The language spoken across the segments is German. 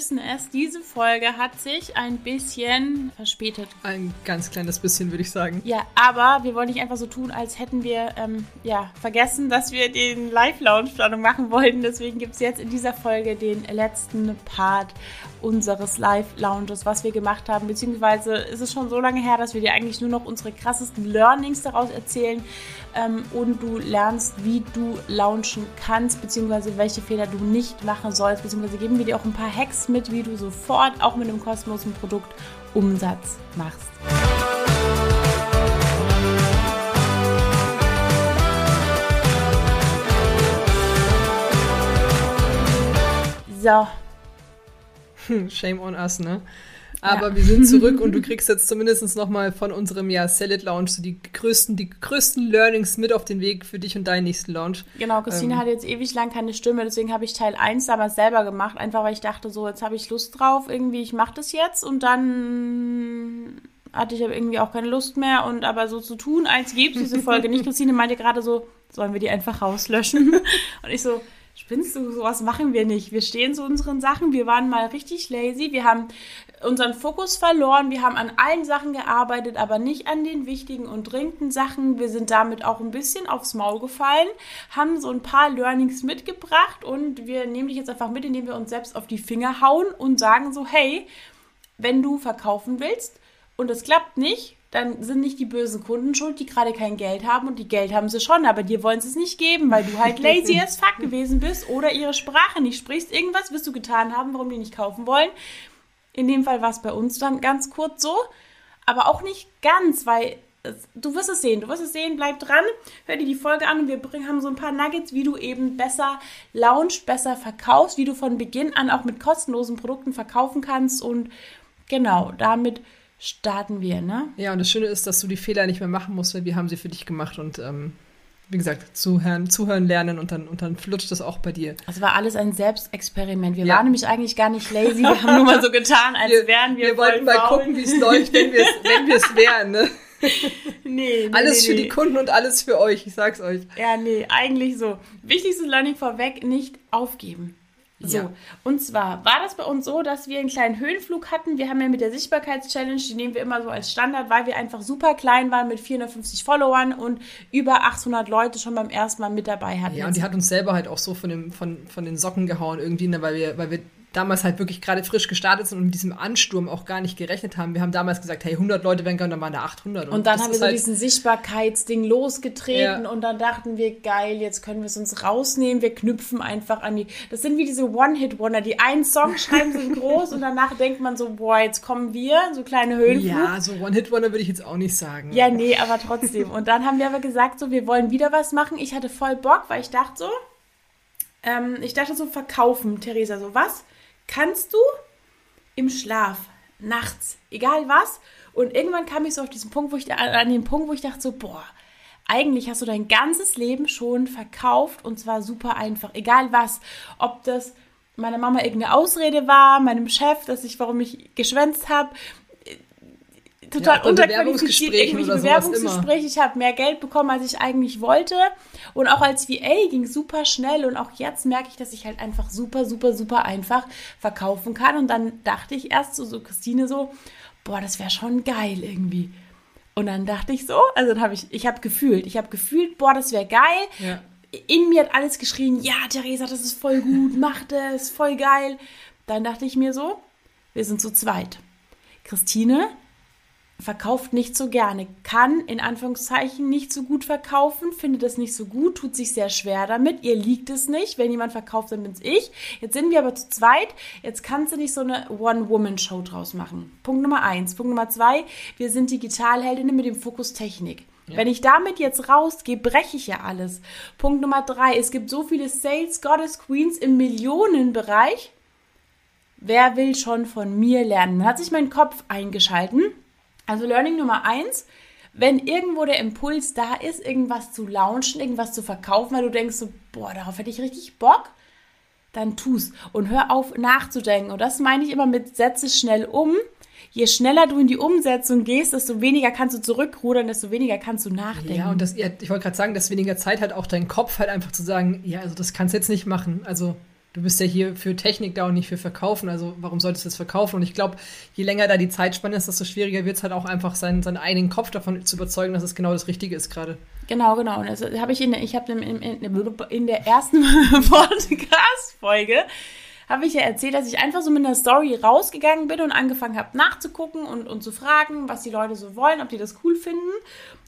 wissen es, diese Folge hat sich ein bisschen verspätet. Ein ganz kleines bisschen, würde ich sagen. Ja, aber wir wollen nicht einfach so tun, als hätten wir ähm, ja, vergessen, dass wir den Live-Lounge-Planung machen wollten. Deswegen gibt es jetzt in dieser Folge den letzten Part unseres Live-Lounges, was wir gemacht haben. Beziehungsweise ist es schon so lange her, dass wir dir eigentlich nur noch unsere krassesten Learnings daraus erzählen ähm, und du lernst, wie du launchen kannst, beziehungsweise welche Fehler du nicht machen sollst, beziehungsweise geben wir dir auch ein paar Hacks mit, wie du sofort auch mit einem kostenlosen Produkt Umsatz machst. So. Shame on us, ne? Aber ja. wir sind zurück und du kriegst jetzt zumindest nochmal von unserem ja, It Launch so die größten, die größten Learnings mit auf den Weg für dich und deinen nächsten Launch. Genau, Christine ähm. hatte jetzt ewig lang keine Stimme, deswegen habe ich Teil 1 damals selber gemacht, einfach weil ich dachte, so, jetzt habe ich Lust drauf, irgendwie, ich mache das jetzt und dann hatte ich aber irgendwie auch keine Lust mehr und aber so zu tun, als gäbe es diese Folge nicht. Christine meinte gerade so, sollen wir die einfach rauslöschen? und ich so, spinnst du, sowas machen wir nicht. Wir stehen zu unseren Sachen, wir waren mal richtig lazy, wir haben unseren Fokus verloren, wir haben an allen Sachen gearbeitet, aber nicht an den wichtigen und dringenden Sachen. Wir sind damit auch ein bisschen aufs Maul gefallen, haben so ein paar Learnings mitgebracht und wir nehmen dich jetzt einfach mit, indem wir uns selbst auf die Finger hauen und sagen so, hey, wenn du verkaufen willst und es klappt nicht, dann sind nicht die bösen Kunden schuld, die gerade kein Geld haben und die Geld haben sie schon, aber dir wollen sie es nicht geben, weil du halt lazy as fuck gewesen bist oder ihre Sprache nicht sprichst. Irgendwas wirst du getan haben, warum die nicht kaufen wollen. In dem Fall war es bei uns dann ganz kurz so, aber auch nicht ganz, weil du wirst es sehen, du wirst es sehen, bleib dran, hör dir die Folge an und wir bringen, haben so ein paar Nuggets, wie du eben besser launchst, besser verkaufst, wie du von Beginn an auch mit kostenlosen Produkten verkaufen kannst und genau, damit starten wir, ne? Ja, und das Schöne ist, dass du die Fehler nicht mehr machen musst, weil wir haben sie für dich gemacht und ähm, wie gesagt, zuhören, zuhören lernen und dann, und dann flutscht das auch bei dir. Also war alles ein Selbstexperiment. Wir ja. waren nämlich eigentlich gar nicht lazy, wir haben nur mal so getan, als wir, wären wir Wir wollten mal faul. gucken, wie es läuft, wenn wir es wenn wir's wären, ne? Nee, nee Alles nee, für nee. die Kunden und alles für euch, ich sag's euch. Ja, nee, eigentlich so. Wichtigstes Learning vorweg, nicht aufgeben. So, ja. und zwar war das bei uns so, dass wir einen kleinen Höhenflug hatten. Wir haben ja mit der Sichtbarkeitschallenge, die nehmen wir immer so als Standard, weil wir einfach super klein waren mit 450 Followern und über 800 Leute schon beim ersten Mal mit dabei hatten. Ja, und die hat uns selber halt auch so von, dem, von, von den Socken gehauen irgendwie, ne, weil wir, weil wir damals halt wirklich gerade frisch gestartet sind und mit diesem Ansturm auch gar nicht gerechnet haben. Wir haben damals gesagt, hey, 100 Leute werden gehen, dann waren da 800. Und, und dann haben wir so halt diesen Sichtbarkeitsding losgetreten ja. und dann dachten wir, geil, jetzt können wir es uns rausnehmen, wir knüpfen einfach an die, das sind wie diese One-Hit-Wonder, die einen Song schreiben, sind groß und danach denkt man so, boah, jetzt kommen wir, so kleine Höhenflug. Ja, so One-Hit-Wonder würde ich jetzt auch nicht sagen. Ja, nee, aber trotzdem. Und dann haben wir aber gesagt, so, wir wollen wieder was machen. Ich hatte voll Bock, weil ich dachte so, ähm, ich dachte so, verkaufen, Theresa, so was? Kannst du im Schlaf, nachts, egal was. Und irgendwann kam ich so auf diesen Punkt, wo ich an den Punkt, wo ich dachte so, boah, eigentlich hast du dein ganzes Leben schon verkauft und zwar super einfach, egal was, ob das meiner Mama irgendeine Ausrede war, meinem Chef, dass ich, warum ich geschwänzt habe, total ja, unterqualifiziert, irgendwelche Bewerbungsgespräche. Ich habe mehr Geld bekommen, als ich eigentlich wollte. Und auch als VA ging super schnell. Und auch jetzt merke ich, dass ich halt einfach super, super, super einfach verkaufen kann. Und dann dachte ich erst so, so Christine so, boah, das wäre schon geil irgendwie. Und dann dachte ich so, also dann habe ich, ich habe gefühlt, ich habe gefühlt, boah, das wäre geil. Ja. In mir hat alles geschrien, ja, Theresa, das ist voll gut, mach das, voll geil. Dann dachte ich mir so, wir sind zu zweit. Christine verkauft nicht so gerne, kann in Anführungszeichen nicht so gut verkaufen, findet es nicht so gut, tut sich sehr schwer damit, ihr liegt es nicht, wenn jemand verkauft, dann bin's ich. Jetzt sind wir aber zu zweit, jetzt kannst du nicht so eine One-Woman-Show draus machen. Punkt Nummer eins. Punkt Nummer zwei, wir sind Digitalheldinnen mit dem Fokus Technik. Ja. Wenn ich damit jetzt rausgehe, breche ich ja alles. Punkt Nummer drei, es gibt so viele Sales Goddess Queens im Millionenbereich. Wer will schon von mir lernen? Dann hat sich mein Kopf eingeschalten also Learning Nummer eins, wenn irgendwo der Impuls da ist, irgendwas zu launchen, irgendwas zu verkaufen, weil du denkst so, boah, darauf hätte ich richtig Bock, dann tu's und hör auf nachzudenken. Und das meine ich immer mit setze schnell um. Je schneller du in die Umsetzung gehst, desto weniger kannst du zurückrudern, desto weniger kannst du nachdenken. Ja, und das, ich wollte gerade sagen, dass weniger Zeit hat auch dein Kopf halt einfach zu sagen, ja, also das kannst du jetzt nicht machen. Also du bist ja hier für Technik da und nicht für Verkaufen. Also warum solltest du das verkaufen? Und ich glaube, je länger da die Zeitspanne ist, desto schwieriger wird es halt auch einfach seinen, seinen eigenen Kopf davon zu überzeugen, dass es genau das Richtige ist gerade. Genau, genau. Und das habe ich in, ich habe in, in, in der ersten Podcast-Folge habe ich ja erzählt, dass ich einfach so mit einer Story rausgegangen bin und angefangen habe nachzugucken und, und zu fragen, was die Leute so wollen, ob die das cool finden.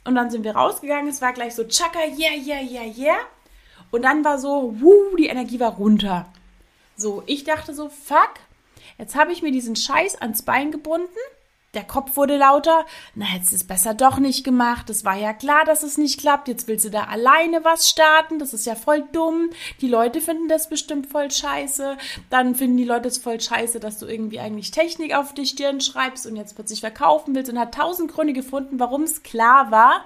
Und dann sind wir rausgegangen. Es war gleich so, tschakka, yeah, yeah, yeah, yeah. Und dann war so, wuh, die Energie war runter. So, ich dachte so, fuck, jetzt habe ich mir diesen Scheiß ans Bein gebunden der Kopf wurde lauter. Na, jetzt ist besser doch nicht gemacht. Es war ja klar, dass es nicht klappt. Jetzt willst du da alleine was starten. Das ist ja voll dumm. Die Leute finden das bestimmt voll scheiße. Dann finden die Leute es voll scheiße, dass du irgendwie eigentlich Technik auf die Stirn schreibst und jetzt plötzlich verkaufen willst und hat tausend Gründe gefunden, warum es klar war,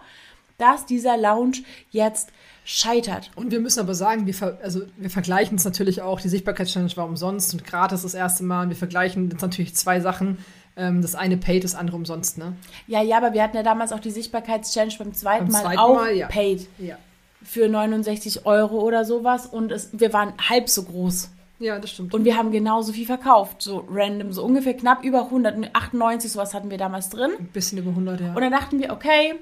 dass dieser Lounge jetzt scheitert. Und wir müssen aber sagen, wir, ver also wir vergleichen es natürlich auch. Die Sichtbarkeitschallenge war umsonst und gratis das erste Mal. Und wir vergleichen jetzt natürlich zwei Sachen ähm, das eine paid, das andere umsonst, ne? Ja, ja, aber wir hatten ja damals auch die Sichtbarkeitschallenge beim zweiten beim Mal zweiten auch Mal, ja. paid. Ja. Für 69 Euro oder sowas und es, wir waren halb so groß. Ja, das stimmt. Und wir haben genauso viel verkauft, so random, so ungefähr knapp über 100, 98 sowas hatten wir damals drin. Ein bisschen über 100, ja. Und dann dachten wir, okay,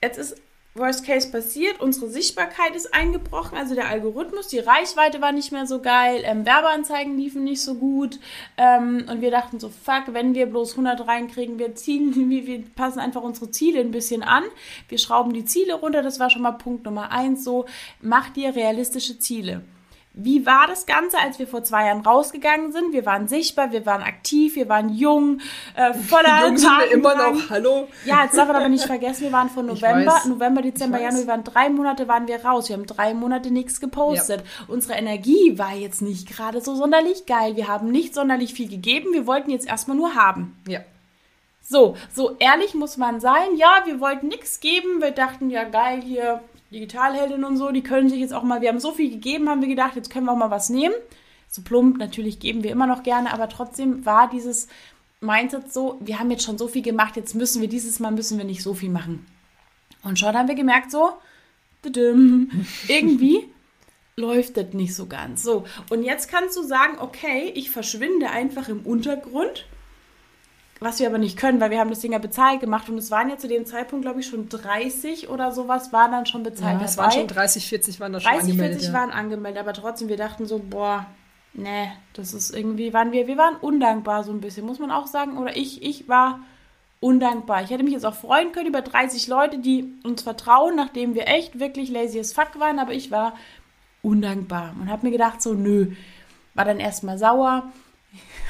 jetzt ist Worst Case passiert, unsere Sichtbarkeit ist eingebrochen, also der Algorithmus, die Reichweite war nicht mehr so geil, ähm, Werbeanzeigen liefen nicht so gut ähm, und wir dachten so, fuck, wenn wir bloß 100 reinkriegen, wir ziehen, wir, wir passen einfach unsere Ziele ein bisschen an, wir schrauben die Ziele runter, das war schon mal Punkt Nummer eins, so, mach dir realistische Ziele. Wie war das Ganze, als wir vor zwei Jahren rausgegangen sind? Wir waren sichtbar, wir waren aktiv, wir waren jung, äh, voller Jung sind wir immer noch, hallo? Ja, jetzt darf man aber nicht vergessen, wir waren von November, November, Dezember, Januar, wir waren drei Monate, waren wir raus. Wir haben drei Monate nichts gepostet. Ja. Unsere Energie war jetzt nicht gerade so sonderlich geil. Wir haben nicht sonderlich viel gegeben. Wir wollten jetzt erstmal nur haben. Ja. So, so ehrlich muss man sein. Ja, wir wollten nichts geben. Wir dachten, ja geil, hier Digitalheldin und so, die können sich jetzt auch mal, wir haben so viel gegeben, haben wir gedacht, jetzt können wir auch mal was nehmen. So plump, natürlich geben wir immer noch gerne, aber trotzdem war dieses Mindset so, wir haben jetzt schon so viel gemacht, jetzt müssen wir dieses Mal müssen wir nicht so viel machen. Und schon haben wir gemerkt, so, irgendwie läuft das nicht so ganz. So, und jetzt kannst du sagen, okay, ich verschwinde einfach im Untergrund was wir aber nicht können, weil wir haben das Ding ja bezahlt gemacht und es waren ja zu dem Zeitpunkt, glaube ich, schon 30 oder sowas waren dann schon bezahlt. Ja, es waren schon 30, 40 waren da schon 30, angemeldet. 40 ja. waren angemeldet, aber trotzdem, wir dachten so, boah, nee, das ist irgendwie, waren wir, wir waren undankbar so ein bisschen, muss man auch sagen. Oder ich, ich war undankbar. Ich hätte mich jetzt auch freuen können über 30 Leute, die uns vertrauen, nachdem wir echt wirklich lazy as fuck waren, aber ich war undankbar und habe mir gedacht so, nö, war dann erstmal sauer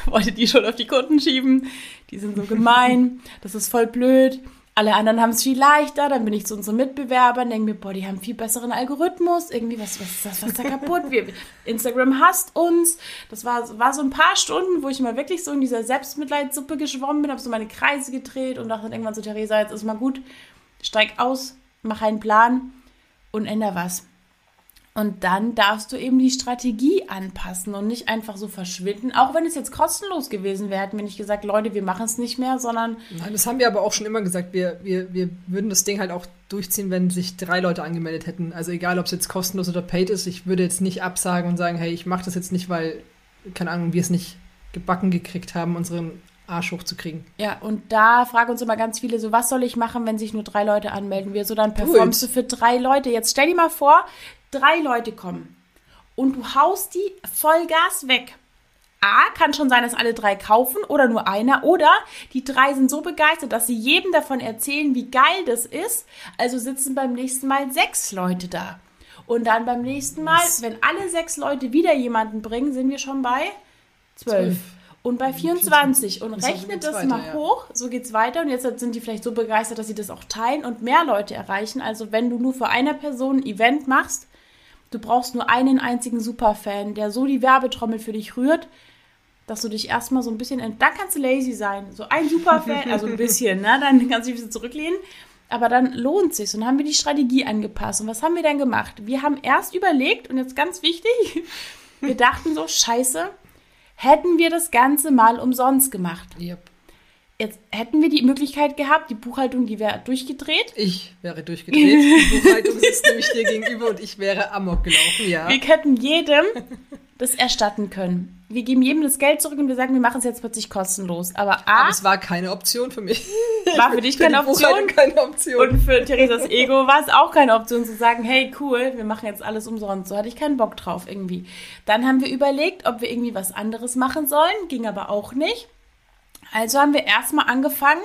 wollte die schon auf die Kunden schieben. Die sind so gemein. Das ist voll blöd. Alle anderen haben es viel leichter. Dann bin ich zu unseren Mitbewerbern, denke mir, boah, die haben viel besseren Algorithmus. Irgendwie, was, was ist das, was ist da kaputt? Wir, Instagram hasst uns. Das war, war so ein paar Stunden, wo ich mal wirklich so in dieser Selbstmitleidssuppe geschwommen bin, habe so meine Kreise gedreht und dachte dann irgendwann zu Theresa, jetzt ist mal gut, steig aus, mach einen Plan und änder was. Und dann darfst du eben die Strategie anpassen und nicht einfach so verschwinden. Auch wenn es jetzt kostenlos gewesen wäre, hätten wir nicht gesagt, Leute, wir machen es nicht mehr, sondern. Nein, das haben wir aber auch schon immer gesagt. Wir, wir, wir würden das Ding halt auch durchziehen, wenn sich drei Leute angemeldet hätten. Also egal, ob es jetzt kostenlos oder paid ist, ich würde jetzt nicht absagen und sagen, hey, ich mache das jetzt nicht, weil, keine Ahnung, wir es nicht gebacken gekriegt haben, unseren Arsch hochzukriegen. Ja, und da fragen uns immer ganz viele so, was soll ich machen, wenn sich nur drei Leute anmelden? Wir so, dann performst du für drei Leute. Jetzt stell dir mal vor, drei Leute kommen und du haust die Vollgas weg. A, kann schon sein, dass alle drei kaufen oder nur einer. Oder die drei sind so begeistert, dass sie jedem davon erzählen, wie geil das ist. Also sitzen beim nächsten Mal sechs Leute da. Und dann beim nächsten Mal, wenn alle sechs Leute wieder jemanden bringen, sind wir schon bei zwölf. Und bei 24 und rechnet das, mal ja. hoch, so geht's weiter. Und jetzt sind die vielleicht so begeistert, dass sie das auch teilen und mehr Leute erreichen. Also wenn du nur für eine Person ein Event machst, Du brauchst nur einen einzigen Superfan, der so die Werbetrommel für dich rührt, dass du dich erstmal so ein bisschen, dann kannst du lazy sein. So ein Superfan, also ein bisschen, ne? Dann kannst du dich ein bisschen zurücklehnen. Aber dann lohnt sich. Und dann haben wir die Strategie angepasst. Und was haben wir dann gemacht? Wir haben erst überlegt, und jetzt ganz wichtig, wir dachten so, scheiße, hätten wir das Ganze mal umsonst gemacht. Yep. Jetzt hätten wir die Möglichkeit gehabt, die Buchhaltung, die wäre durchgedreht. Ich wäre durchgedreht. Die Buchhaltung sitzt nämlich dir gegenüber und ich wäre amok gelaufen, ja. Wir hätten jedem das erstatten können. Wir geben jedem das Geld zurück und wir sagen, wir machen es jetzt plötzlich kostenlos. Aber A, Aber es war keine Option für mich. war für dich Für die keine Option. Keine Option. Und für Theresas Ego war es auch keine Option zu sagen, hey, cool, wir machen jetzt alles umsonst. So hatte ich keinen Bock drauf irgendwie. Dann haben wir überlegt, ob wir irgendwie was anderes machen sollen, ging aber auch nicht. Also haben wir erstmal angefangen,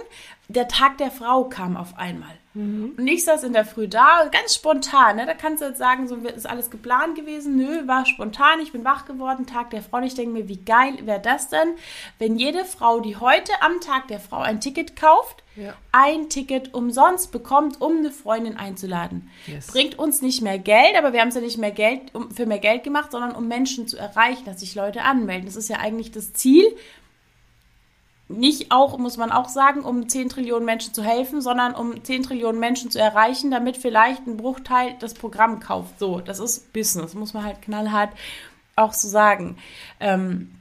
der Tag der Frau kam auf einmal. Und ich saß in der Früh da, ganz spontan. Ne? Da kannst du jetzt sagen, so ist alles geplant gewesen. Nö, war spontan. Ich bin wach geworden, Tag der Frau. Und ich denke mir, wie geil wäre das denn, wenn jede Frau, die heute am Tag der Frau ein Ticket kauft, Ja. ein Ticket umsonst bekommt, um eine Freundin einzuladen. Yes. Bringt uns nicht mehr Geld, aber wir haben es ja nicht mehr Geld um, für mehr Geld gemacht, sondern um Menschen zu erreichen, dass sich Leute anmelden. Das ist ja eigentlich das Ziel. Nicht auch, muss man auch sagen, um 10 Trillionen Menschen zu helfen, sondern um 10 Trillionen Menschen zu erreichen, damit vielleicht ein Bruchteil das Programm kauft. So, das ist Business, muss man halt knallhart auch so sagen. Ähm,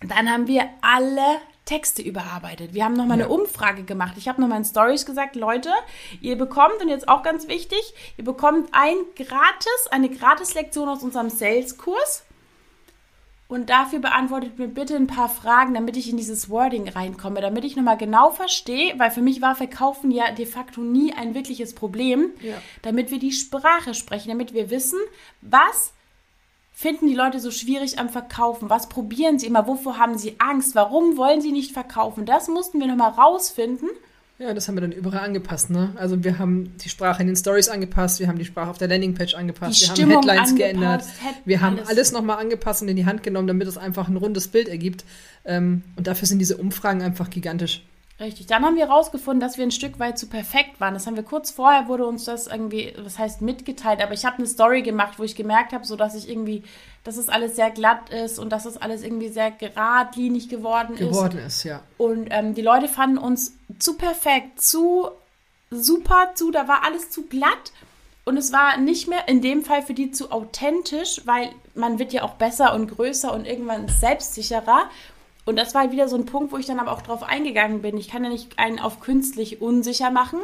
dann haben wir alle Texte überarbeitet. Wir haben nochmal Ja. eine Umfrage gemacht. Ich habe nochmal in Stories gesagt, Leute, ihr bekommt, und jetzt auch ganz wichtig, ihr bekommt ein gratis, eine Gratis-Lektion aus unserem Sales-Kurs. Und dafür beantwortet mir bitte ein paar Fragen, damit ich in dieses Wording reinkomme, damit ich nochmal genau verstehe, weil für mich war Verkaufen ja de facto nie ein wirkliches Problem, Ja. damit wir die Sprache sprechen, damit wir wissen, was finden die Leute so schwierig am Verkaufen? Was probieren sie immer? Wovor haben sie Angst? Warum wollen sie nicht verkaufen? Das mussten wir nochmal rausfinden. Ja, das haben wir dann überall angepasst, ne? Also wir haben die Sprache in den Stories angepasst, wir haben die Sprache auf der Landingpage angepasst, Die wir Stimmung haben Headlines geändert, Head- wir haben alles. alles, nochmal angepasst und in die Hand genommen, damit es einfach ein rundes Bild ergibt. Ähm, und dafür sind diese Umfragen einfach gigantisch. Richtig. Dann haben wir herausgefunden, dass wir ein Stück weit zu perfekt waren. Das haben wir kurz vorher, wurde uns das irgendwie, was heißt mitgeteilt, aber ich habe eine Story gemacht, wo ich gemerkt habe, so dass ich irgendwie, dass es alles sehr glatt ist und dass es alles irgendwie sehr geradlinig geworden, ist. Geworden ist, ja. Und ähm, die Leute fanden uns zu perfekt, zu super, zu, da war alles zu glatt. Und es war nicht mehr in dem Fall für die zu authentisch, weil man wird ja auch besser und größer und irgendwann selbstsicherer. Und das war halt wieder so ein Punkt, wo ich dann aber auch drauf eingegangen bin. Ich kann ja nicht einen auf künstlich unsicher machen,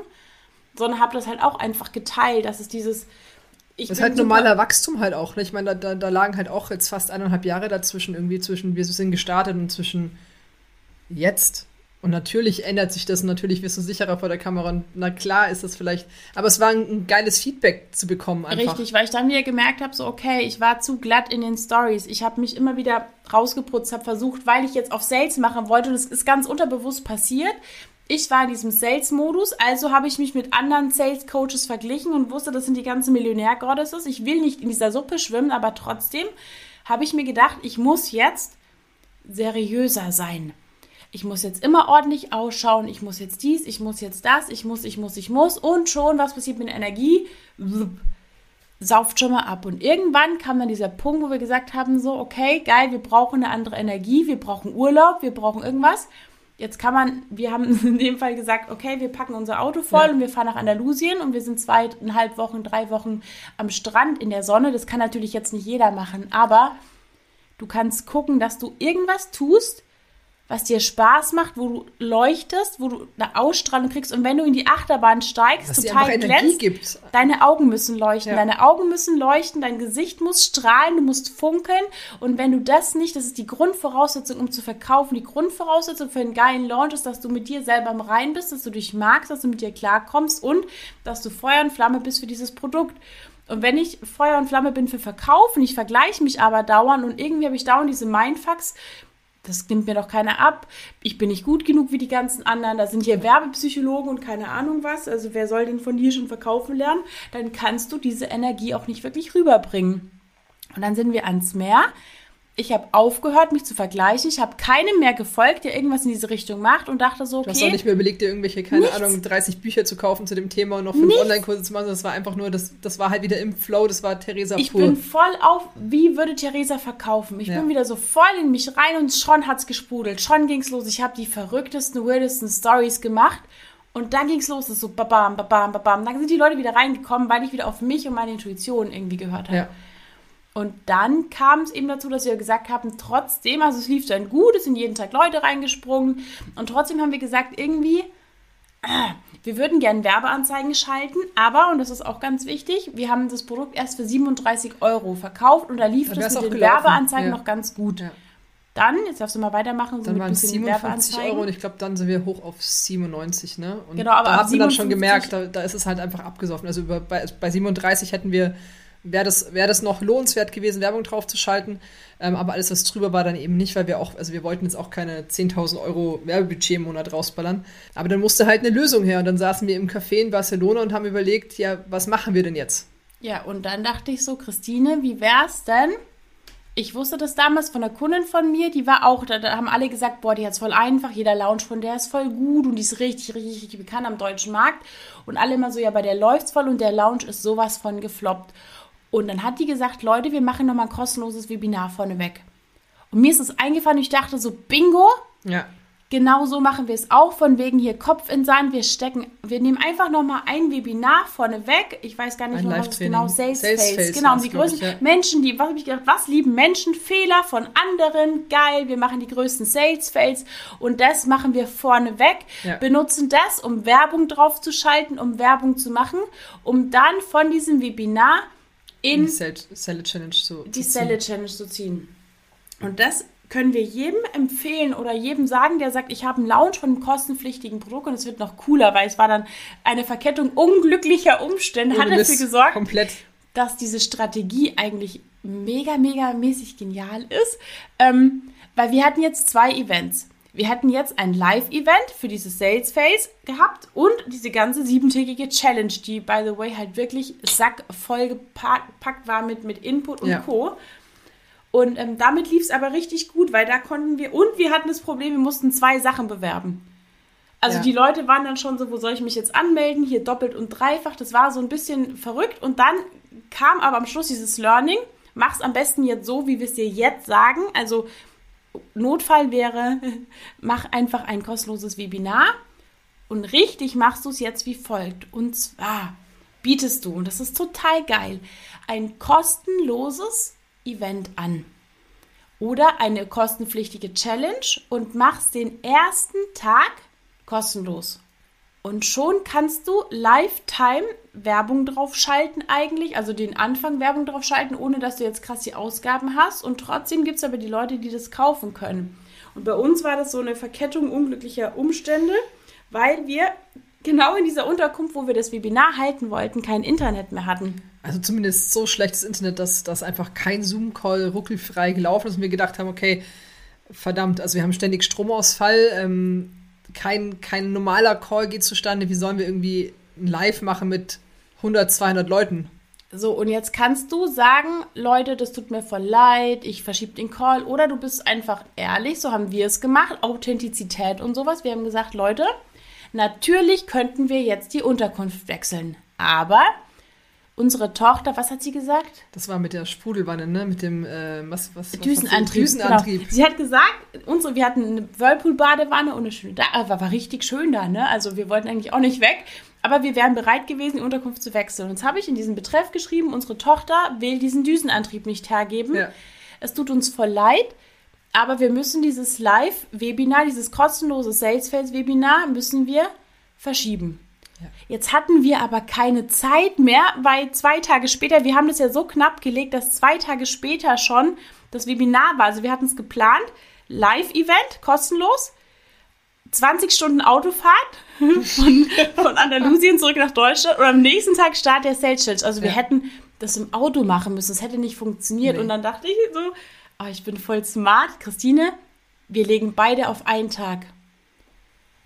sondern habe das halt auch einfach geteilt, dass es dieses. Ich Das ist halt normaler Wachstum halt auch. Ne? Ich meine, da, da, da lagen halt auch jetzt fast eineinhalb Jahre dazwischen, irgendwie zwischen, wir sind gestartet und zwischen jetzt. Und natürlich ändert sich das natürlich wirst du sicherer vor der Kamera. Und na klar ist das vielleicht. Aber es war ein, ein geiles Feedback zu bekommen einfach. Richtig, weil ich dann wieder gemerkt habe, so okay, ich war zu glatt in den Stories. Ich habe mich immer wieder rausgeputzt, habe versucht, weil ich jetzt auf Sales machen wollte, und das ist ganz unterbewusst passiert. Ich war in diesem Sales-Modus, also habe ich mich mit anderen Sales-Coaches verglichen und wusste, das sind die ganzen Millionär-Goddesses. Ich will nicht in dieser Suppe schwimmen, aber trotzdem habe ich mir gedacht, ich muss jetzt seriöser sein. Ich muss jetzt immer ordentlich ausschauen, ich muss jetzt dies, ich muss jetzt das, ich muss, ich muss, ich muss und schon, was passiert mit der Energie? Wupp, sauft schon mal ab. Und irgendwann kam dann dieser Punkt, wo wir gesagt haben, so, okay, geil, wir brauchen eine andere Energie, wir brauchen Urlaub, wir brauchen irgendwas. Jetzt kann man, wir haben in dem Fall gesagt, okay, wir packen unser Auto voll Ja. und wir fahren nach Andalusien und wir sind zweieinhalb Wochen, drei Wochen am Strand in der Sonne. Das kann natürlich jetzt nicht jeder machen, aber du kannst gucken, dass du irgendwas tust, was dir Spaß macht, wo du leuchtest, wo du eine Ausstrahlung kriegst und wenn du in die Achterbahn steigst, Was total glänzt. Deine Augen müssen leuchten, Ja. deine Augen müssen leuchten, dein Gesicht muss strahlen, du musst funkeln. Und wenn du das nicht, das ist die Grundvoraussetzung, um zu verkaufen, die Grundvoraussetzung für einen geilen Launch ist, dass du mit dir selber im Rein bist, dass du dich magst, dass du mit dir klarkommst und dass du Feuer und Flamme bist für dieses Produkt. Und wenn ich Feuer und Flamme bin für Verkaufen, ich vergleiche mich aber dauernd und irgendwie habe ich dauernd diese Mindfucks, das nimmt mir doch keiner ab. Ich bin nicht gut genug wie die ganzen anderen. Da sind hier Werbepsychologen und keine Ahnung was. Also wer soll denn von dir schon verkaufen lernen? Dann kannst du diese Energie auch nicht wirklich rüberbringen. Und dann sind wir ans Meer. Ich habe aufgehört, mich zu vergleichen. Ich habe keinem mehr gefolgt, der irgendwas in diese Richtung macht und dachte so, Du hast auch okay, nicht mehr überlegt, dir irgendwelche, keine Nichts. Ahnung, 30 Bücher zu kaufen zu dem Thema und noch fünf. Online-Kurse zu machen. Das war einfach nur, das, das war halt wieder im Flow, das war Theresa ich pur. bin voll auf, wie würde Theresa verkaufen? Ich Ja. bin wieder so voll in mich rein und schon hat's gesprudelt. Schon ging's los. Ich habe die verrücktesten, weirdesten Stories gemacht. Und dann ging's los, das so babam, babam, babam. Dann sind die Leute wieder reingekommen, weil ich wieder auf mich und meine Intuition irgendwie gehört habe. ja. Und dann kam es eben dazu, dass wir gesagt haben, trotzdem, also es lief dann gut, es sind jeden Tag Leute reingesprungen und trotzdem haben wir gesagt, irgendwie, ah, wir würden gerne Werbeanzeigen schalten, aber, und das ist auch ganz wichtig, wir haben das Produkt erst für 37 Euro verkauft und da lief das wär's mit den gelaufen, Werbeanzeigen ja. noch ganz gut. Ja. Dann, jetzt darfst du mal weitermachen, so Dann waren es bisschen 57 Werbeanzeigen. Euro und ich glaube, dann sind wir hoch auf 97, ne? Und Genau, aber da ab hat man dann schon 57 gemerkt, da, da ist es halt einfach abgesoffen. Also über, bei, bei 37 hätten wir, wäre das, wär das noch lohnenswert gewesen, Werbung drauf zu schalten. Ähm, aber alles, was drüber war, dann eben nicht, weil wir auch, also wir wollten jetzt auch keine 10.000 Euro Werbebudget im Monat rausballern. Aber dann musste halt eine Lösung her. Und dann saßen wir im Café in Barcelona und haben überlegt, ja, was machen wir denn jetzt? Ja, und dann dachte ich so, Christine, wie wär's denn? Ich wusste das damals von einer Kundin von mir, die war auch, da, da haben alle gesagt, boah, die hat's voll einfach, jeder Lounge von der ist voll gut und die ist richtig, richtig, richtig bekannt am deutschen Markt. Und alle immer so, ja, bei der läuft's voll und der Lounge ist sowas von gefloppt. Und dann hat die gesagt, Leute, wir machen nochmal ein kostenloses Webinar vorneweg. Und mir ist es eingefallen, ich dachte so, bingo, Ja. Genau so machen wir es auch, von wegen hier Kopf in Sand. Wir stecken, wir nehmen einfach nochmal ein Webinar vorne weg. Ich weiß gar nicht mehr, was genau Sales, Sales Face. Genau, um die größten ich, ja. Menschen, die, was habe ich gedacht, was lieben Menschen? Fehler von anderen, geil. Wir machen die größten Sales Fails und das machen wir vorne weg. Ja. Benutzen das, um Werbung drauf zu schalten, um Werbung zu machen, um dann von diesem Webinar in Die Sell, Sell Challenge zu die zu ziehen. Celle Challenge zu ziehen. Und das können wir jedem empfehlen oder jedem sagen, der sagt, ich habe einen Lounge von einem kostenpflichtigen Produkt und es wird noch cooler, weil es war dann eine Verkettung unglücklicher Umstände, hat dafür gesorgt, Komplett. dass diese Strategie eigentlich mega, mega mäßig genial ist. Ähm, weil wir hatten jetzt zwei Events. Wir hatten jetzt ein Live-Event für dieses Sales Phase gehabt und diese ganze siebentägige Challenge, die, by the way, halt wirklich sackvoll gepackt war mit, mit Input und Ja. Co. Und ähm, damit lief es aber richtig gut, weil da konnten wir, und wir hatten das Problem, wir mussten zwei Sachen bewerben. Also Ja. die Leute waren dann schon so, wo soll ich mich jetzt anmelden? Hier doppelt und dreifach. Das war so ein bisschen verrückt. Und dann kam aber am Schluss dieses Learning. Mach's am besten jetzt so, wie wir es dir jetzt sagen. Also Notfall wäre, mach einfach ein kostenloses Webinar. Und richtig machst du es jetzt wie folgt. Und zwar bietest du, und das ist total geil, ein kostenloses Event an. Oder eine kostenpflichtige Challenge und machst den ersten Tag kostenlos. Und schon kannst du Lifetime Werbung drauf schalten eigentlich, also den Anfang Werbung drauf schalten, ohne dass du jetzt krass die Ausgaben hast. Und trotzdem gibt es aber die Leute, die das kaufen können. Und bei uns war das so eine Verkettung unglücklicher Umstände, weil wir genau in dieser Unterkunft, wo wir das Webinar halten wollten, kein Internet mehr hatten. Also zumindest so schlechtes Internet, dass, dass einfach kein Zoom-Call ruckelfrei gelaufen ist und wir gedacht haben, okay, verdammt, also wir haben ständig Stromausfall, ähm, kein, kein normaler Call geht zustande, wie sollen wir irgendwie ein Live machen mit 100, 200 Leuten? So, und jetzt kannst du sagen, Leute, das tut mir voll leid, ich verschiebe den Call. Oder du bist einfach ehrlich, so haben wir es gemacht, Authentizität und sowas. Wir haben gesagt, Leute, natürlich könnten wir jetzt die Unterkunft wechseln. Aber unsere Tochter, was hat sie gesagt? Das war mit der Sprudelwanne, ne? Mit dem, äh, was, was, was Düsenantrieb. Düsenantrieb. Genau. Sie hat gesagt, unsere, wir hatten eine Whirlpool-Badewanne und eine schöne, da, war, war richtig schön da, ne? Also wir wollten eigentlich auch nicht weg, aber wir wären bereit gewesen, die Unterkunft zu wechseln. Und jetzt habe ich in diesem Betreff geschrieben, unsere Tochter will diesen Düsenantrieb nicht hergeben. Ja. Es tut uns voll leid, aber wir müssen dieses Live-Webinar, dieses kostenlose Salesforce-Webinar, müssen wir verschieben. Ja. Jetzt hatten wir aber keine Zeit mehr, weil zwei Tage später, wir haben das ja so knapp gelegt, dass zwei Tage später schon das Webinar war. Also wir hatten es geplant, Live-Event, kostenlos, 20 Stunden Autofahrt von, von Andalusien zurück nach Deutschland und am nächsten Tag Start der Sales Challenge. Also wir Ja. hätten das im Auto machen müssen, es hätte nicht funktioniert. Nee. Und dann dachte ich so, oh, ich bin voll smart. Christine, wir legen beide auf einen Tag.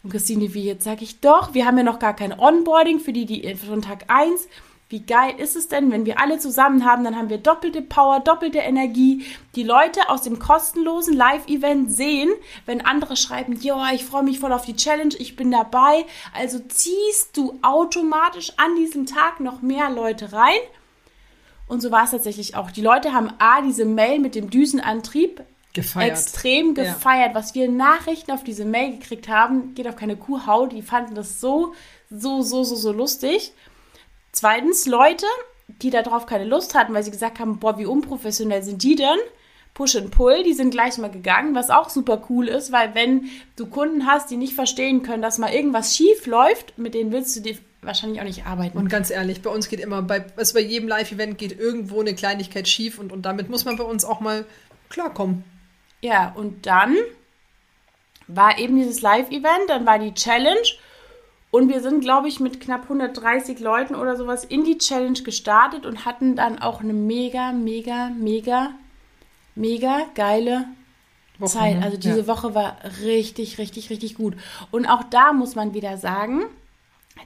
Und Christine, wie jetzt sage ich doch, wir haben ja noch gar kein Onboarding für die, die von Tag 1. Wie geil ist es denn, wenn wir alle zusammen haben, dann haben wir doppelte Power, doppelte Energie. Die Leute aus dem kostenlosen Live-Event sehen, wenn andere schreiben, ja, ich freue mich voll auf die Challenge, ich bin dabei. Also ziehst du automatisch an diesem Tag noch mehr Leute rein. Und so war es tatsächlich auch. Die Leute haben A, diese Mail mit dem Düsenantrieb Gefeiert. extrem Ja. gefeiert. Was wir Nachrichten auf diese Mail gekriegt haben, geht auf keine Kuhhaut. Die fanden das so, so, so, so, so lustig. Zweitens, Leute, die darauf keine Lust hatten, weil sie gesagt haben, boah, wie unprofessionell sind die denn? Push and Pull, die sind gleich mal gegangen, was auch super cool ist, weil wenn du Kunden hast, die nicht verstehen können, dass mal irgendwas schief läuft, mit denen willst du dir wahrscheinlich auch nicht arbeiten. Und ganz ehrlich, bei uns geht immer, bei, also bei jedem Live-Event geht irgendwo eine Kleinigkeit schief und, und damit muss man bei uns auch mal klarkommen. Ja, und dann war eben dieses Live-Event, dann war die Challenge und wir sind, glaube ich, mit knapp 130 Leuten oder sowas in die Challenge gestartet und hatten dann auch eine mega, mega, mega, mega geile Woche, Zeit. Ne? Also diese ja. Woche war richtig, richtig, richtig gut. Und auch da muss man wieder sagen,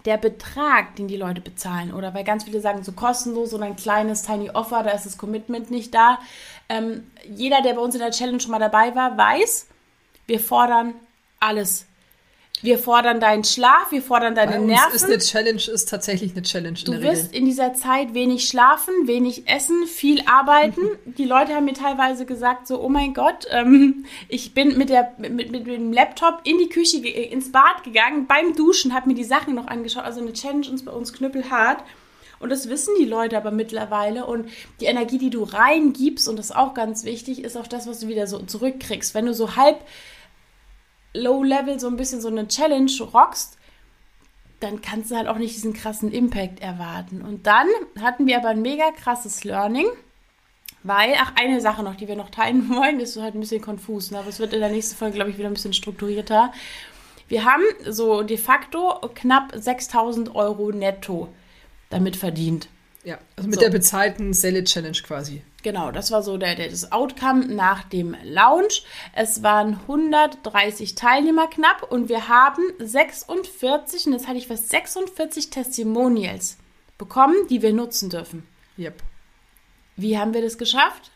der Betrag, den die Leute bezahlen, oder weil ganz viele sagen, so kostenlos oder ein kleines Tiny Offer, da ist das Commitment nicht da. Ähm, jeder, der bei uns in der Challenge schon mal dabei war, weiß, wir fordern alles. Wir fordern deinen Schlaf, wir fordern deine Bei uns Nerven. ist eine Challenge, ist tatsächlich eine Challenge. du wirst Regel. in dieser Zeit wenig schlafen, wenig essen, viel arbeiten. Die Leute haben mir teilweise gesagt, so, oh mein Gott, ähm, ich bin mit, der, mit, mit, mit, dem Laptop in die Küche, ins Bad gegangen, beim Duschen, habe mir die Sachen noch angeschaut. Also eine Challenge ist bei uns knüppelhart. Und das wissen die Leute aber mittlerweile. Und die Energie, die du reingibst, und das ist auch ganz wichtig, ist auch das, was du wieder so zurückkriegst. Wenn du so halb Low-Level so ein bisschen so eine Challenge rockst, dann kannst du halt auch nicht diesen krassen Impact erwarten. Und dann hatten wir aber ein mega krasses Learning, weil, ach, eine Sache noch, die wir noch teilen wollen, ist halt ein bisschen konfus, ne? aber es wird in der nächsten Folge, glaube ich, wieder ein bisschen strukturierter. Wir haben so de facto knapp 6000 Euro netto damit verdient. Ja, also mit so. der bezahlten Sell Challenge quasi. Genau, das war so der, der, das Outcome nach dem Launch. Es waren 130 Teilnehmer knapp und wir haben 46, und jetzt hatte ich fast 46 Testimonials bekommen, die wir nutzen dürfen. Yep. Wie haben wir das geschafft?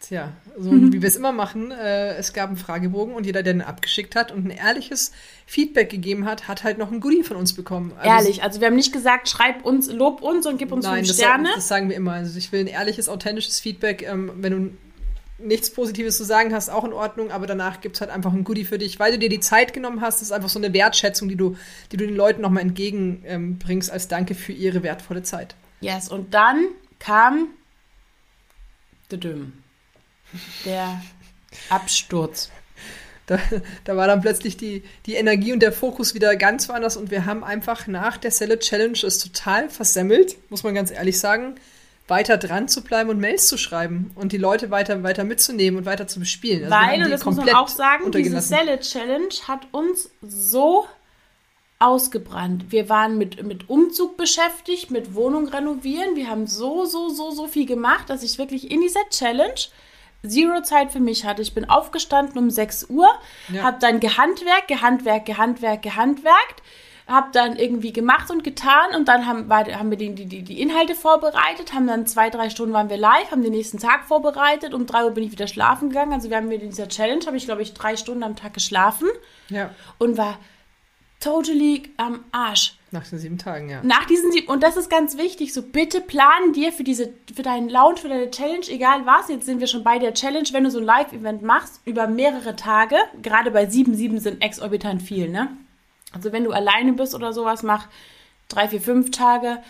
Tja, so mhm. wie wir es immer machen, äh, es gab einen Fragebogen und jeder, der den abgeschickt hat und ein ehrliches Feedback gegeben hat, hat halt noch ein Goodie von uns bekommen. Also Ehrlich, also wir haben nicht gesagt, schreib uns, lob uns und gib uns nein, fünf Sterne. Nein, das sagen wir immer. Also ich will ein ehrliches, authentisches Feedback. Ähm, wenn du nichts Positives zu sagen hast, auch in Ordnung, aber danach gibt es halt einfach ein Goodie für dich, weil du dir die Zeit genommen hast. Das ist einfach so eine Wertschätzung, die du, die du den Leuten nochmal entgegenbringst ähm, als Danke für ihre wertvolle Zeit. Yes, und dann kam der Absturz. Da, da, war dann plötzlich die, die Energie und der Fokus wieder ganz woanders und wir haben einfach nach der Celle Challenge es total versemmelt, muss man ganz ehrlich sagen, weiter dran zu bleiben und Mails zu schreiben und die Leute weiter, weiter mitzunehmen und weiter zu bespielen. Also Weil, und das muss man auch sagen, diese Celle Challenge hat uns so ausgebrannt. Wir waren mit, mit Umzug beschäftigt, mit Wohnung renovieren. Wir haben so, so, so, so viel gemacht, dass ich wirklich in dieser Challenge Zero Zeit für mich hatte. Ich bin aufgestanden um 6 Uhr, ja. habe dann gehandwerkt, gehandwerkt, gehandwerkt, gehandwerkt, habe dann irgendwie gemacht und getan und dann haben, war, haben wir die, die, die Inhalte vorbereitet, haben dann zwei, drei Stunden waren wir live, haben den nächsten Tag vorbereitet, um 3 Uhr bin ich wieder schlafen gegangen. Also wir haben mit dieser Challenge, habe ich glaube ich drei Stunden am Tag geschlafen ja. und war totally am Arsch. Nach den sieben Tagen, ja. Nach diesen sieben, und das ist ganz wichtig, so bitte plan dir für diese, für deinen Launch, für deine Challenge, egal was, jetzt sind wir schon bei der Challenge, wenn du so ein Live-Event machst, über mehrere Tage, gerade bei sieben, sieben sind exorbitant viel, ne? Also wenn du alleine bist oder sowas, mach drei, vier, fünf Tage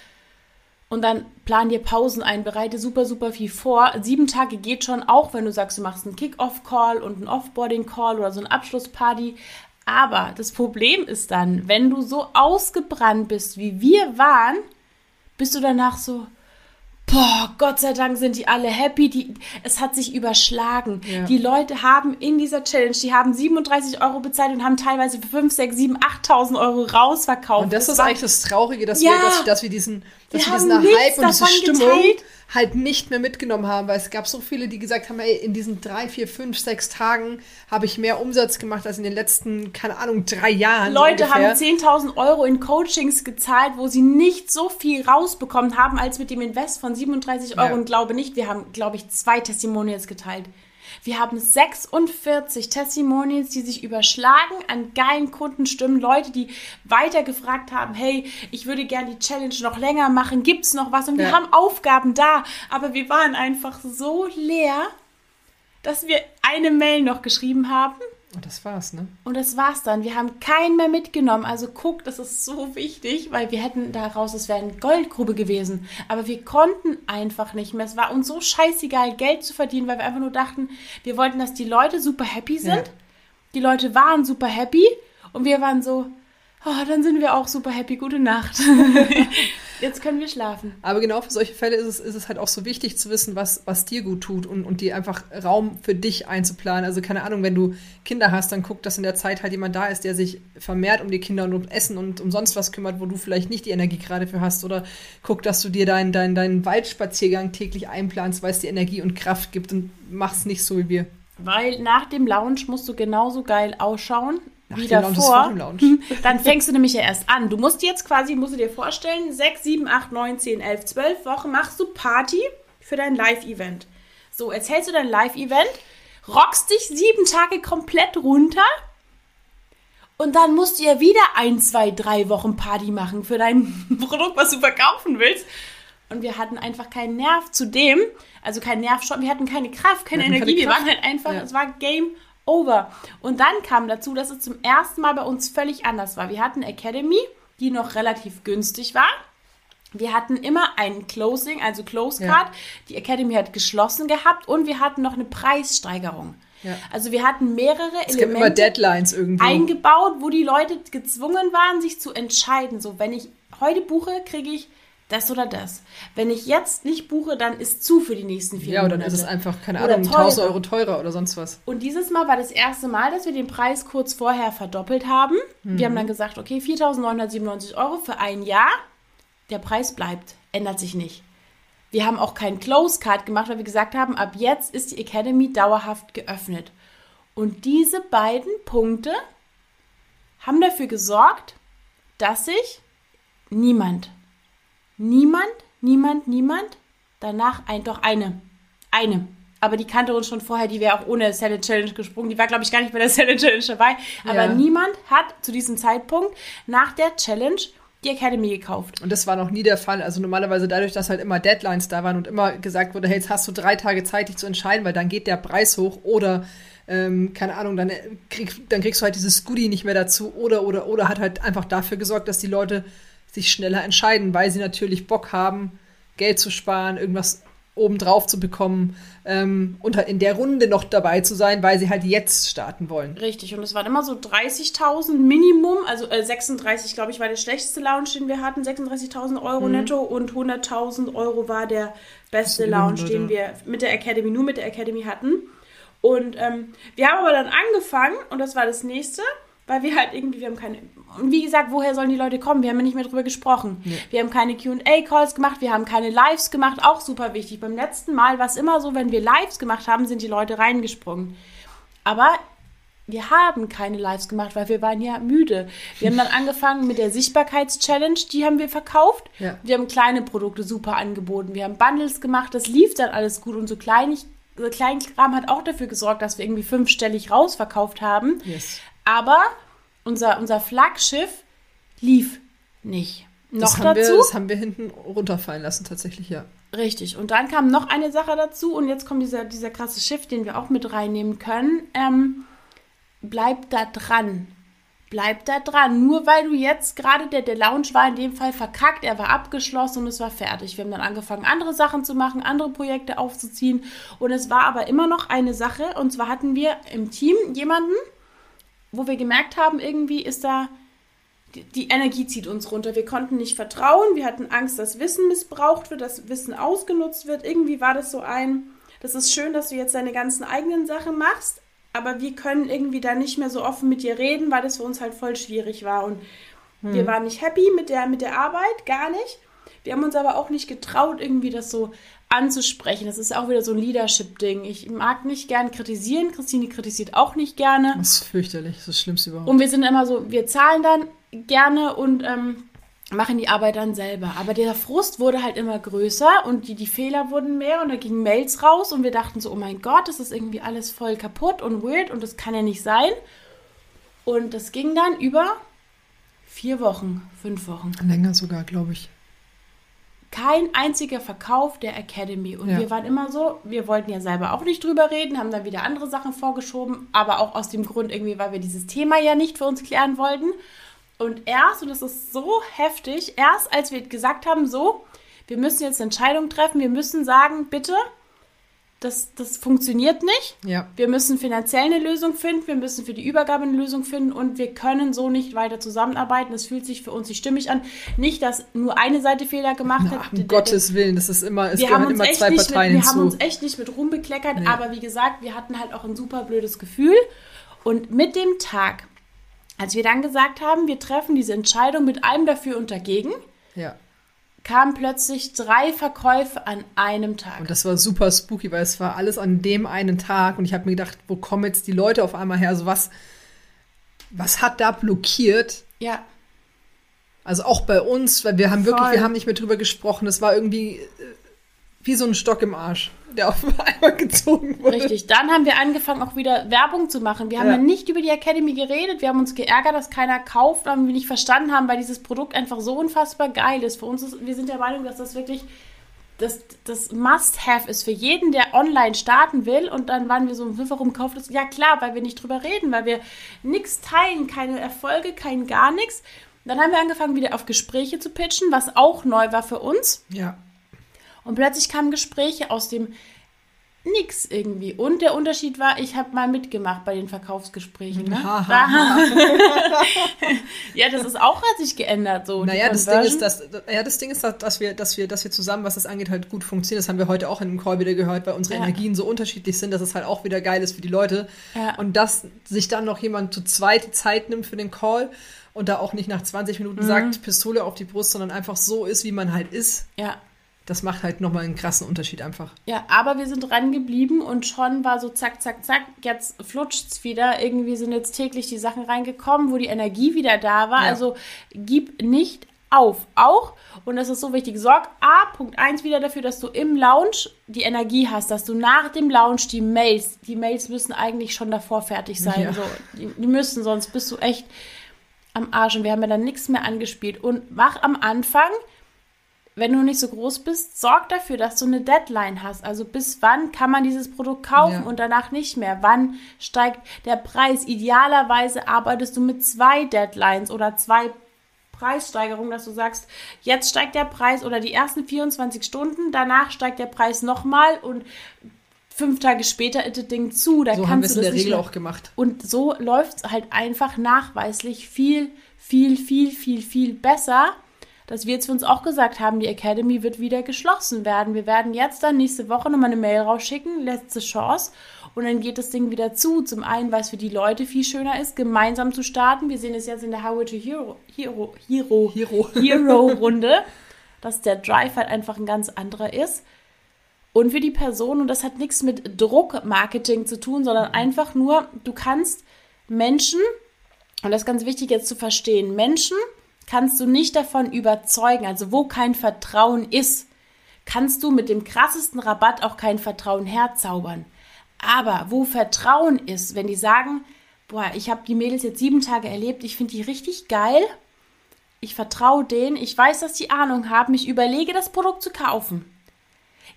und dann plan dir Pausen ein, bereite super, super viel vor. Sieben Tage geht schon, auch wenn du sagst, du machst einen Kick-Off-Call und einen Offboarding-Call oder so eine Abschlussparty. Aber das Problem ist dann, wenn du so ausgebrannt bist, wie wir waren, bist du danach so, boah, Gott sei Dank sind die alle happy. Die, es hat sich überschlagen. Ja. Die Leute haben in dieser Challenge, die haben 37 Euro bezahlt und haben teilweise für 5, 6, 7, 8.000 Euro rausverkauft. Und das, das ist eigentlich das Traurige, dass, ja, wir, dass, dass wir diesen, dass wir, wir diesen Hype und diese Stimmung geteilt halt nicht mehr mitgenommen haben, weil es gab so viele, die gesagt haben, ey, in diesen drei, vier, fünf, sechs Tagen habe ich mehr Umsatz gemacht als in den letzten, keine Ahnung, drei Jahren. Leute ungefähr. haben 10.000 Euro in Coachings gezahlt, wo sie nicht so viel rausbekommen haben als mit dem Invest von 37 Euro ja. und glaube nicht, wir haben, glaube ich, zwei Testimonials geteilt. Wir haben 46 Testimonials, die sich überschlagen an geilen Kundenstimmen. Leute, die weiter gefragt haben, hey, ich würde gerne die Challenge noch länger machen. Gibt es noch was? Und wir ja. haben Aufgaben da. Aber wir waren einfach so leer, dass wir eine Mail noch geschrieben haben Und das war's, ne? Und das war's dann. Wir haben keinen mehr mitgenommen. Also guck, das ist so wichtig, weil wir hätten daraus, es wäre eine Goldgrube gewesen. Aber wir konnten einfach nicht mehr. Es war uns so scheißegal, Geld zu verdienen, weil wir einfach nur dachten, wir wollten, dass die Leute super happy sind. Ja. Die Leute waren super happy und wir waren so, oh, dann sind wir auch super happy. Gute Nacht. Jetzt können wir schlafen. Aber genau für solche Fälle ist es, ist es halt auch so wichtig zu wissen, was, was dir gut tut und, und dir einfach Raum für dich einzuplanen. Also keine Ahnung, wenn du Kinder hast, dann guck, dass in der Zeit halt jemand da ist, der sich vermehrt um die Kinder und um Essen und um sonst was kümmert, wo du vielleicht nicht die Energie gerade für hast. Oder guck, dass du dir deinen dein, dein Waldspaziergang täglich einplanst, weil es dir Energie und Kraft gibt und mach's nicht so wie wir. Weil nach dem Lounge musst du genauso geil ausschauen Ach, wieder vor. Dann fängst du nämlich ja erst an. Du musst jetzt quasi, musst du dir vorstellen, 6, 7, 8, 9, 10, 11, 12 Wochen machst du Party für dein Live-Event. So, erzählst du dein Live-Event, rockst dich sieben Tage komplett runter und dann musst du ja wieder ein, zwei, drei Wochen Party machen für dein Produkt, was du verkaufen willst. Und wir hatten einfach keinen Nerv zu dem, also keinen Nerv wir hatten keine Kraft, keine Energie, keine Kraft. wir waren halt einfach, ja. es war Game over. Und dann kam dazu, dass es zum ersten Mal bei uns völlig anders war. Wir hatten Academy, die noch relativ günstig war. Wir hatten immer ein Closing, also Close Card. Ja. Die Academy hat geschlossen gehabt und wir hatten noch eine Preissteigerung. Ja. Also wir hatten mehrere es Elemente eingebaut, wo die Leute gezwungen waren, sich zu entscheiden. So, wenn ich heute buche, kriege ich das oder das. Wenn ich jetzt nicht buche, dann ist zu für die nächsten vier Ja, oder dann ist es einfach, keine Ahnung, 1000 Euro teurer oder sonst was. Und dieses Mal war das erste Mal, dass wir den Preis kurz vorher verdoppelt haben. Mhm. Wir haben dann gesagt, okay, 4.997 Euro für ein Jahr. Der Preis bleibt, ändert sich nicht. Wir haben auch keinen Close Card gemacht, weil wir gesagt haben, ab jetzt ist die Academy dauerhaft geöffnet. Und diese beiden Punkte haben dafür gesorgt, dass sich niemand Niemand, niemand, niemand. Danach ein, doch eine. Eine. Aber die kannte uns schon vorher, die wäre auch ohne Salad Challenge gesprungen. Die war, glaube ich, gar nicht bei der Salad Challenge dabei. Aber ja. niemand hat zu diesem Zeitpunkt nach der Challenge die Academy gekauft. Und das war noch nie der Fall. Also normalerweise dadurch, dass halt immer Deadlines da waren und immer gesagt wurde, hey, jetzt hast du drei Tage Zeit, dich zu entscheiden, weil dann geht der Preis hoch oder ähm, keine Ahnung, dann, krieg, dann kriegst du halt dieses Goodie nicht mehr dazu oder oder oder hat halt einfach dafür gesorgt, dass die Leute sich schneller entscheiden, weil sie natürlich Bock haben, Geld zu sparen, irgendwas obendrauf zu bekommen ähm, und halt in der Runde noch dabei zu sein, weil sie halt jetzt starten wollen. Richtig, und es waren immer so 30.000 Minimum, also äh, 36, glaube ich, war der schlechteste Lounge, den wir hatten, 36.000 Euro mhm. netto und 100.000 Euro war der beste Lounge, den wir mit der Academy, nur mit der Academy hatten. Und ähm, wir haben aber dann angefangen, und das war das nächste, weil wir halt irgendwie, wir haben keine. Und wie gesagt, woher sollen die Leute kommen? Wir haben ja nicht mehr drüber gesprochen. Ja. Wir haben keine QA-Calls gemacht, wir haben keine Lives gemacht, auch super wichtig. Beim letzten Mal war es immer so, wenn wir Lives gemacht haben, sind die Leute reingesprungen. Aber wir haben keine Lives gemacht, weil wir waren ja müde. Wir haben dann angefangen mit der Sichtbarkeits-Challenge, die haben wir verkauft. Ja. Wir haben kleine Produkte super angeboten. Wir haben Bundles gemacht, das lief dann alles gut und so kleinig, Kleinkram hat auch dafür gesorgt, dass wir irgendwie fünfstellig rausverkauft haben. Yes. Aber unser, unser Flaggschiff lief nicht. Noch das haben dazu. Wir, das haben wir hinten runterfallen lassen, tatsächlich, ja. Richtig. Und dann kam noch eine Sache dazu und jetzt kommt dieser, dieser krasse Schiff, den wir auch mit reinnehmen können. Ähm, bleib da dran. Bleib da dran. Nur weil du jetzt gerade der, der Lounge war in dem Fall verkackt, er war abgeschlossen und es war fertig. Wir haben dann angefangen, andere Sachen zu machen, andere Projekte aufzuziehen. Und es war aber immer noch eine Sache. Und zwar hatten wir im Team jemanden, wo wir gemerkt haben, irgendwie ist da, die, Energie zieht uns runter. Wir konnten nicht vertrauen, wir hatten Angst, dass Wissen missbraucht wird, dass Wissen ausgenutzt wird. Irgendwie war das so ein, das ist schön, dass du jetzt deine ganzen eigenen Sachen machst, aber wir können irgendwie da nicht mehr so offen mit dir reden, weil das für uns halt voll schwierig war. Und hm. wir waren nicht happy mit der, mit der Arbeit, gar nicht. Wir haben uns aber auch nicht getraut, irgendwie das so anzusprechen. Das ist auch wieder so ein Leadership-Ding. Ich mag nicht gern kritisieren. Christine kritisiert auch nicht gerne. Das ist fürchterlich. Das ist das Schlimmste überhaupt. Und wir sind immer so, wir zahlen dann gerne und ähm, machen die Arbeit dann selber. Aber der Frust wurde halt immer größer und die, die Fehler wurden mehr und da gingen Mails raus und wir dachten so, oh mein Gott, das ist irgendwie alles voll kaputt und weird und das kann ja nicht sein. Und das ging dann über vier Wochen, fünf Wochen. Länger sogar, glaube ich kein einziger Verkauf der Academy. Und Ja. wir waren immer so, wir wollten ja selber auch nicht drüber reden, haben dann wieder andere Sachen vorgeschoben, aber auch aus dem Grund irgendwie, weil wir dieses Thema ja nicht für uns klären wollten. Und erst, und das ist so heftig, erst als wir gesagt haben, so, wir müssen jetzt eine Entscheidung treffen, wir müssen sagen, bitte, das, das funktioniert nicht. Ja. Wir müssen finanziell eine Lösung finden, wir müssen für die Übergabe eine Lösung finden und wir können so nicht weiter zusammenarbeiten. Es fühlt sich für uns nicht stimmig an. Nicht, dass nur eine Seite Fehler gemacht Na, hat. um Gottes Willen, das ist immer, es wir haben gehören uns immer echt zwei nicht mit, Parteien wir haben hinzu. uns echt nicht mit rumbekleckert, Nee. aber wie gesagt, wir hatten halt auch ein super blödes Gefühl. Und mit dem Tag, als wir dann gesagt haben, wir treffen diese Entscheidung mit allem dafür und dagegen, Ja. Kamen plötzlich drei Verkäufe an einem Tag. Und das war super spooky, weil es war alles an dem einen Tag und ich habe mir gedacht, wo kommen jetzt die Leute auf einmal her? Also was, was hat da blockiert? ja, Also auch bei uns, weil wir haben wirklich, Voll. wir haben nicht mehr drüber gesprochen. Es war irgendwie äh, wie so ein Stock im Arsch, der auf einmal gezogen wurde. Richtig. Dann haben wir angefangen, auch wieder Werbung zu machen. Wir haben Ja. ja nicht über die Academy geredet. Wir haben uns geärgert, dass keiner kauft, weil wir nicht verstanden haben, weil dieses Produkt einfach so unfassbar geil ist. Für uns ist, wir sind der Meinung, dass das wirklich das, das Must-Have ist für jeden, der online starten will. Und dann waren wir so, warum kauft das? Ja klar, weil wir nicht drüber reden, weil wir nichts teilen, keine Erfolge, kein gar nichts. Dann haben wir angefangen, wieder auf Gespräche zu pitchen, was auch neu war für uns. Ja. Und plötzlich kamen Gespräche aus dem Nix irgendwie. Und der Unterschied war, ich habe mal mitgemacht bei den Verkaufsgesprächen. Ne? Ja, das ist auch hat sich geändert. So, Naja, das Ding ist, dass, ja, das Ding ist, dass wir, dass wir, dass wir zusammen, was das angeht, halt gut funktionieren. Das haben wir heute auch in einem Call wieder gehört, weil unsere Ja. Energien so unterschiedlich sind, dass es halt auch wieder geil ist für die Leute. Ja. Und dass sich dann noch jemand zu zweit Zeit nimmt für den Call und da auch nicht nach 20 Mhm. Minuten sagt, Pistole auf die Brust, sondern einfach so ist, wie man halt ist. Ja, Das macht halt nochmal einen krassen Unterschied einfach. ja, aber wir sind dran geblieben und schon war so zack, zack, zack, jetzt flutscht's wieder. Irgendwie sind jetzt täglich die Sachen reingekommen, wo die Energie wieder da war. Ja. Also gib nicht auf. Auch, und das ist so wichtig, sorg A, Punkt 1 wieder dafür, dass du im Lounge die Energie hast, dass du nach dem Lounge die Mails, die Mails müssen eigentlich schon davor fertig sein. Ja. So, die, die müssen, sonst bist du echt am Arsch und wir haben ja dann nichts mehr angespielt. Und mach am Anfang, wenn du nicht so groß bist, sorg dafür, dass du eine Deadline hast. Also bis wann kann man dieses Produkt kaufen Ja. und danach nicht mehr? Wann steigt der Preis? Idealerweise arbeitest du mit zwei Deadlines oder zwei Preissteigerungen, dass du sagst, jetzt steigt der Preis oder die ersten 24 Stunden, danach steigt der Preis nochmal und fünf Tage später ist das Ding zu. Da So haben wir kannst es in der Regel auch gemacht. und so läuft es halt einfach nachweislich viel, viel, viel, viel, viel besser, dass wir jetzt für uns auch gesagt haben, die Academy wird wieder geschlossen werden. Wir werden jetzt dann nächste Woche nochmal eine Mail rausschicken, letzte Chance. Und dann geht das Ding wieder zu. Zum einen, weil es für die Leute viel schöner ist, gemeinsam zu starten. Wir sehen es jetzt in der Highway to Hero, Hero, Hero, Hero. Hero-Runde, dass der Drive halt einfach ein ganz anderer ist. Und für die Person, und das hat nichts mit Druckmarketing zu tun, sondern einfach nur, du kannst Menschen, und das ist ganz wichtig jetzt zu verstehen, Menschen kannst du nicht davon überzeugen, also wo kein Vertrauen ist, kannst du mit dem krassesten Rabatt auch kein Vertrauen herzaubern. Aber wo Vertrauen ist, wenn die sagen, boah, ich habe die Mädels jetzt sieben Tage erlebt, ich finde die richtig geil, ich vertraue denen, ich weiß, dass die Ahnung haben, ich überlege, das Produkt zu kaufen.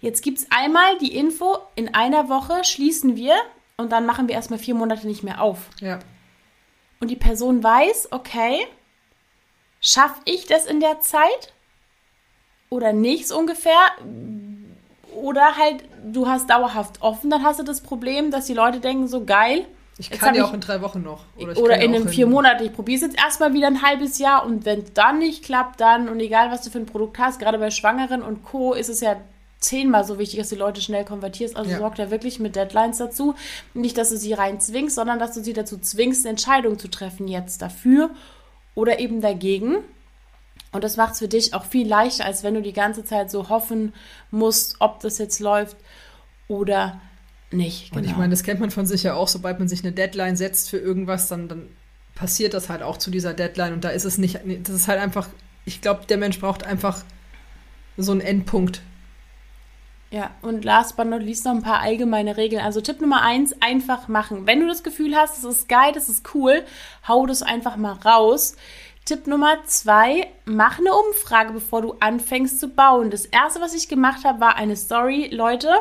Jetzt gibt es einmal die Info, in einer Woche schließen wir und dann machen wir erstmal vier Monate nicht mehr auf. Ja. Und die Person weiß, okay, schaffe ich das in der Zeit oder nicht so ungefähr? Oder halt, du hast dauerhaft offen, dann hast du das Problem, dass die Leute denken, so geil. Ich kann ja auch in drei Wochen noch. Oder, ja in den vier Monaten. Ich probiere es jetzt erstmal wieder ein halbes Jahr und wenn es dann nicht klappt, dann und egal was du für ein Produkt hast, gerade bei Schwangeren und Co. ist es ja zehnmal so wichtig, dass die Leute schnell konvertierst. Also Ja. sorg da wirklich mit Deadlines dazu. Nicht, dass du sie rein zwingst, sondern dass du sie dazu zwingst, eine Entscheidung zu treffen, jetzt dafür oder eben dagegen. Und das macht es für dich auch viel leichter, als wenn du die ganze Zeit so hoffen musst, ob das jetzt läuft oder nicht. Und ich Genau. meine, das kennt man von sich ja auch, sobald man sich eine Deadline setzt für irgendwas, dann, dann passiert das halt auch zu dieser Deadline und da ist es nicht, das ist halt einfach, ich glaube, der Mensch braucht einfach so einen Endpunkt. Ja, und last but not least noch ein paar allgemeine Regeln. Also Tipp Nummer eins, einfach machen. Wenn du das Gefühl hast, das ist geil, das ist cool, hau das einfach mal raus. Tipp Nummer zwei, mach eine Umfrage, bevor du anfängst zu bauen. Das erste, was ich gemacht habe, war eine Story. Leute,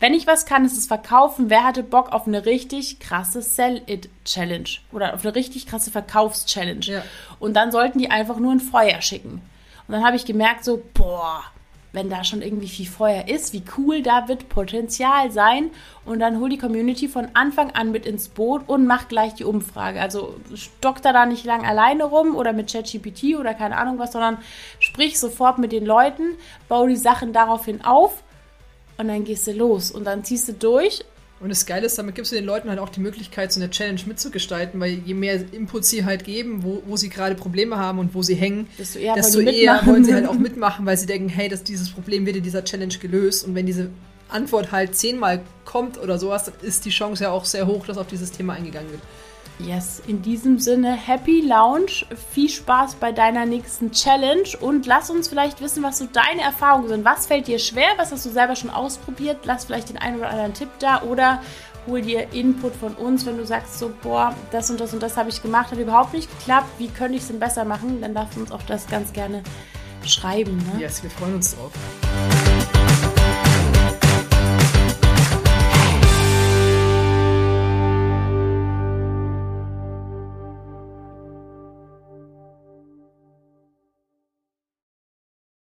wenn ich was kann, ist es verkaufen. Wer hatte Bock auf eine richtig krasse Sell-It-Challenge oder auf eine richtig krasse Verkaufs-Challenge? Ja. Und dann sollten die einfach nur ein Feuer schicken. Und dann habe ich gemerkt, so, boah, wenn da schon irgendwie viel Feuer ist, wie cool da wird Potenzial sein. Und dann hol die Community von Anfang an mit ins Boot und mach gleich die Umfrage. Also stock da da nicht lang alleine rum oder mit ChatGPT oder keine Ahnung was, sondern sprich sofort mit den Leuten, bau die Sachen daraufhin auf und dann gehst du los und dann ziehst du durch Und das Geile ist, damit gibst du den Leuten halt auch die Möglichkeit, so eine Challenge mitzugestalten, weil je mehr Input sie halt geben, wo, wo sie gerade Probleme haben und wo sie hängen, Desto eher desto wollen eher mitmachen. wollen sie halt auch mitmachen, weil sie denken, hey, dass dieses Problem wird in dieser Challenge gelöst. Und wenn diese Antwort halt zehnmal kommt oder sowas, dann ist die Chance ja auch sehr hoch, dass auf dieses Thema eingegangen wird. Yes, in diesem Sinne, Happy Lounge, viel Spaß bei deiner nächsten Challenge und lass uns vielleicht wissen, was so deine Erfahrungen sind. Was fällt dir schwer? Was hast du selber schon ausprobiert? Lass vielleicht den einen oder anderen Tipp da oder hol dir Input von uns, wenn du sagst so, boah, das und das und das habe ich gemacht, hat überhaupt nicht geklappt. Wie könnte ich es denn besser machen? Dann darfst du uns auch das ganz gerne schreiben. Ne? Yes, wir freuen uns drauf.